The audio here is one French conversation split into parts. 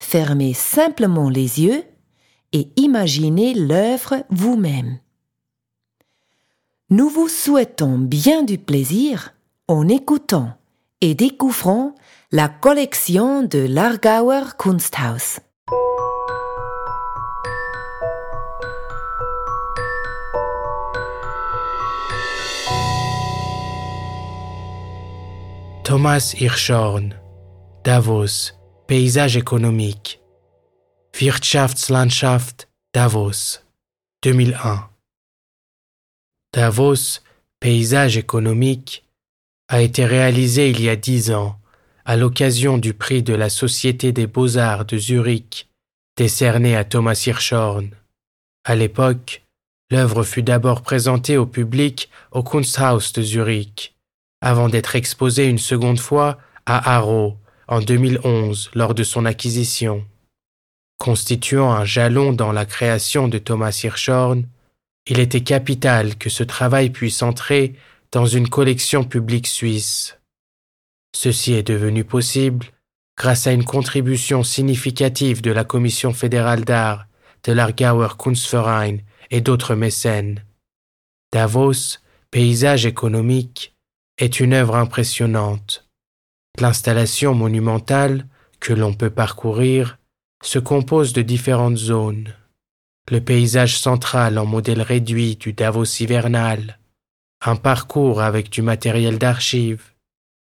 fermez simplement les yeux et imaginez l'œuvre vous-même. Nous vous souhaitons bien du plaisir en écoutant et découvrant la collection de l'Argauer Kunsthaus. Thomas Hirschhorn, Davos, Paysage économique. Wirtschaftslandschaft, Davos, 2001. Davos, Paysage économique, a été réalisé il y a dix ans à l'occasion du prix de la Société des beaux-arts de Zurich, décerné à Thomas Hirschhorn. À l'époque, l'œuvre fut d'abord présentée au public au Kunsthaus de Zurich avant d'être exposé une seconde fois à en 2011 lors de son acquisition. Constituant un jalon dans la création de Thomas Hirschhorn, il était capital que ce travail puisse entrer dans une collection publique suisse. Ceci est devenu possible grâce à une contribution significative de la Commission fédérale d'art, de l'Argauer Kunstverein et d'autres mécènes. Davos, paysage économique, est une œuvre impressionnante. L'installation monumentale, que l'on peut parcourir, se compose de différentes zones. Le paysage central en modèle réduit du Davos hivernal, un parcours avec du matériel d'archives,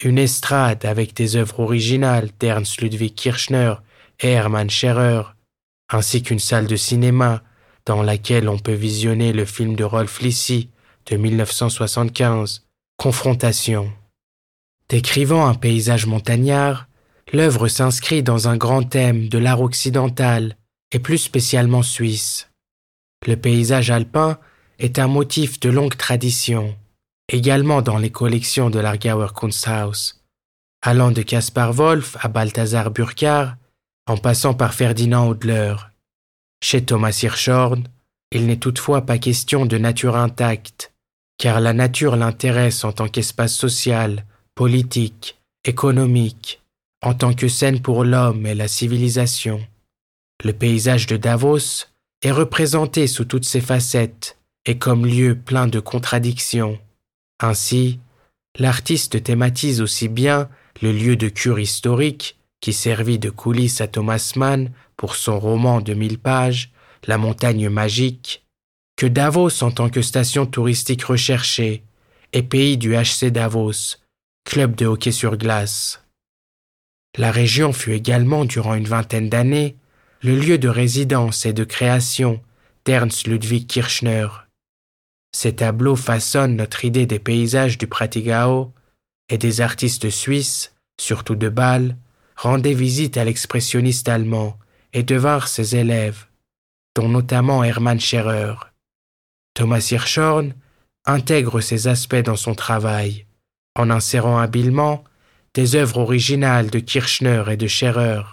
une estrade avec des œuvres originales d'Ernst Ludwig Kirchner et Hermann Scherer, ainsi qu'une salle de cinéma dans laquelle on peut visionner le film de Rolf Lissi de 1975, Confrontation. Décrivant un paysage montagnard, l'œuvre s'inscrit dans un grand thème de l'art occidental et plus spécialement suisse. Le paysage alpin est un motif de longue tradition, également dans les collections de l'Argauer Kunsthaus, allant de Caspar Wolf à Balthasar Burkhardt, en passant par Ferdinand Hodler. Chez Thomas Hirschhorn, il n'est toutefois pas question de nature intacte, car la nature l'intéresse en tant qu'espace social, politique, économique, en tant que scène pour l'homme et la civilisation. Le paysage de Davos est représenté sous toutes ses facettes et comme lieu plein de contradictions. Ainsi, l'artiste thématise aussi bien le lieu de cure historique qui servit de coulisses à Thomas Mann pour son roman de mille pages, La montagne magique, que Davos en tant que station touristique recherchée et pays du HC Davos, club de hockey sur glace. La région fut également, durant une vingtaine d'années, le lieu de résidence et de création d'Ernst Ludwig Kirchner. Ces tableaux façonnent notre idée des paysages du Pratigao et des artistes suisses, surtout de Bâle, rendaient visite à l'expressionniste allemand et devinrent ses élèves, dont notamment Hermann Scherer. Thomas Hirschhorn intègre ces aspects dans son travail, en insérant habilement des œuvres originales de Kirchner et de Scherer.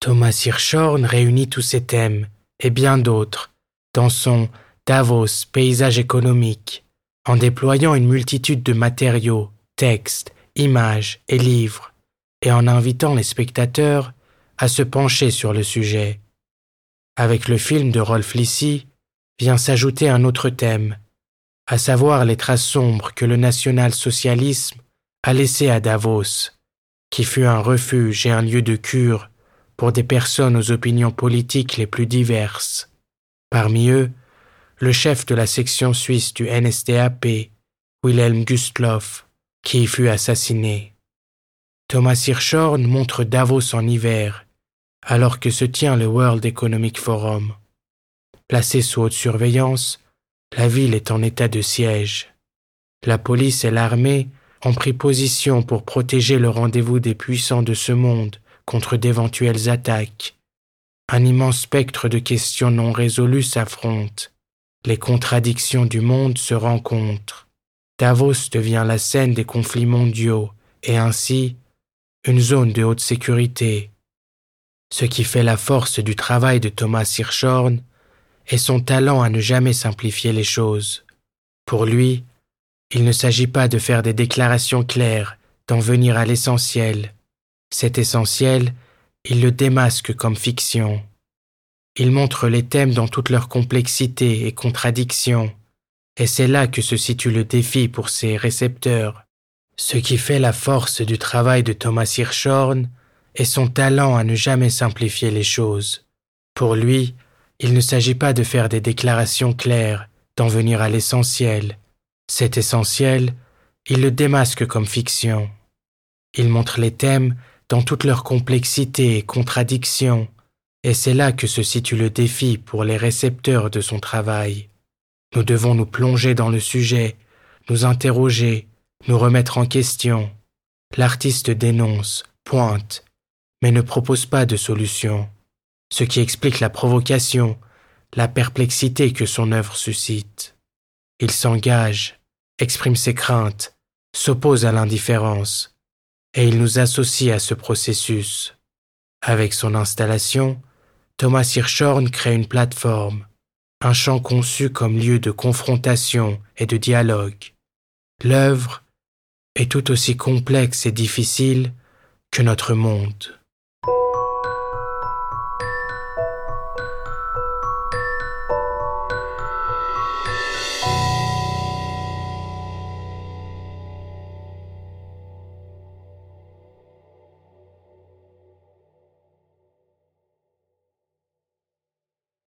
Thomas Hirschhorn réunit tous ces thèmes, et bien d'autres, dans son Davos paysage économique, en déployant une multitude de matériaux, textes, images et livres, et en invitant les spectateurs à se pencher sur le sujet. Avec le film de Rolf Lissy vient s'ajouter un autre thème, à savoir les traces sombres que le national-socialisme a laissées à Davos, qui fut un refuge et un lieu de cure pour des personnes aux opinions politiques les plus diverses. Parmi eux, le chef de la section suisse du NSDAP, Wilhelm Gustloff, qui y fut assassiné. Thomas Hirschhorn montre Davos en hiver, alors que se tient le World Economic Forum. Placé sous haute surveillance, la ville est en état de siège. La police et l'armée ont pris position pour protéger le rendez-vous des puissants de ce monde contre d'éventuelles attaques. Un immense spectre de questions non résolues s'affronte. Les contradictions du monde se rencontrent. Davos devient la scène des conflits mondiaux et ainsi une zone de haute sécurité. Ce qui fait la force du travail de Thomas Hirschhorn est son talent à ne jamais simplifier les choses. Pour lui, il ne s'agit pas de faire des déclarations claires, d'en venir à l'essentiel. Cet essentiel, il le démasque comme fiction. Il montre les thèmes dans toute leur complexité et contradiction, et c'est là que se situe le défi pour ses récepteurs. Ce qui fait la force du travail de Thomas Hirschhorn est son talent à ne jamais simplifier les choses. Pour lui, il ne s'agit pas de faire des déclarations claires, d'en venir à l'essentiel. Cet essentiel, il le démasque comme fiction. Il montre les thèmes dans toute leur complexité et contradiction, et c'est là que se situe le défi pour les récepteurs de son travail. Nous devons nous plonger dans le sujet, nous interroger, nous remettre en question. L'artiste dénonce, pointe, mais ne propose pas de solution, ce qui explique la provocation, la perplexité que son œuvre suscite. Il s'engage, exprime ses craintes, s'oppose à l'indifférence, et il nous associe à ce processus. Avec son installation, Thomas Hirschhorn crée une plateforme, un champ conçu comme lieu de confrontation et de dialogue. L'œuvre est tout aussi complexe et difficile que notre monde.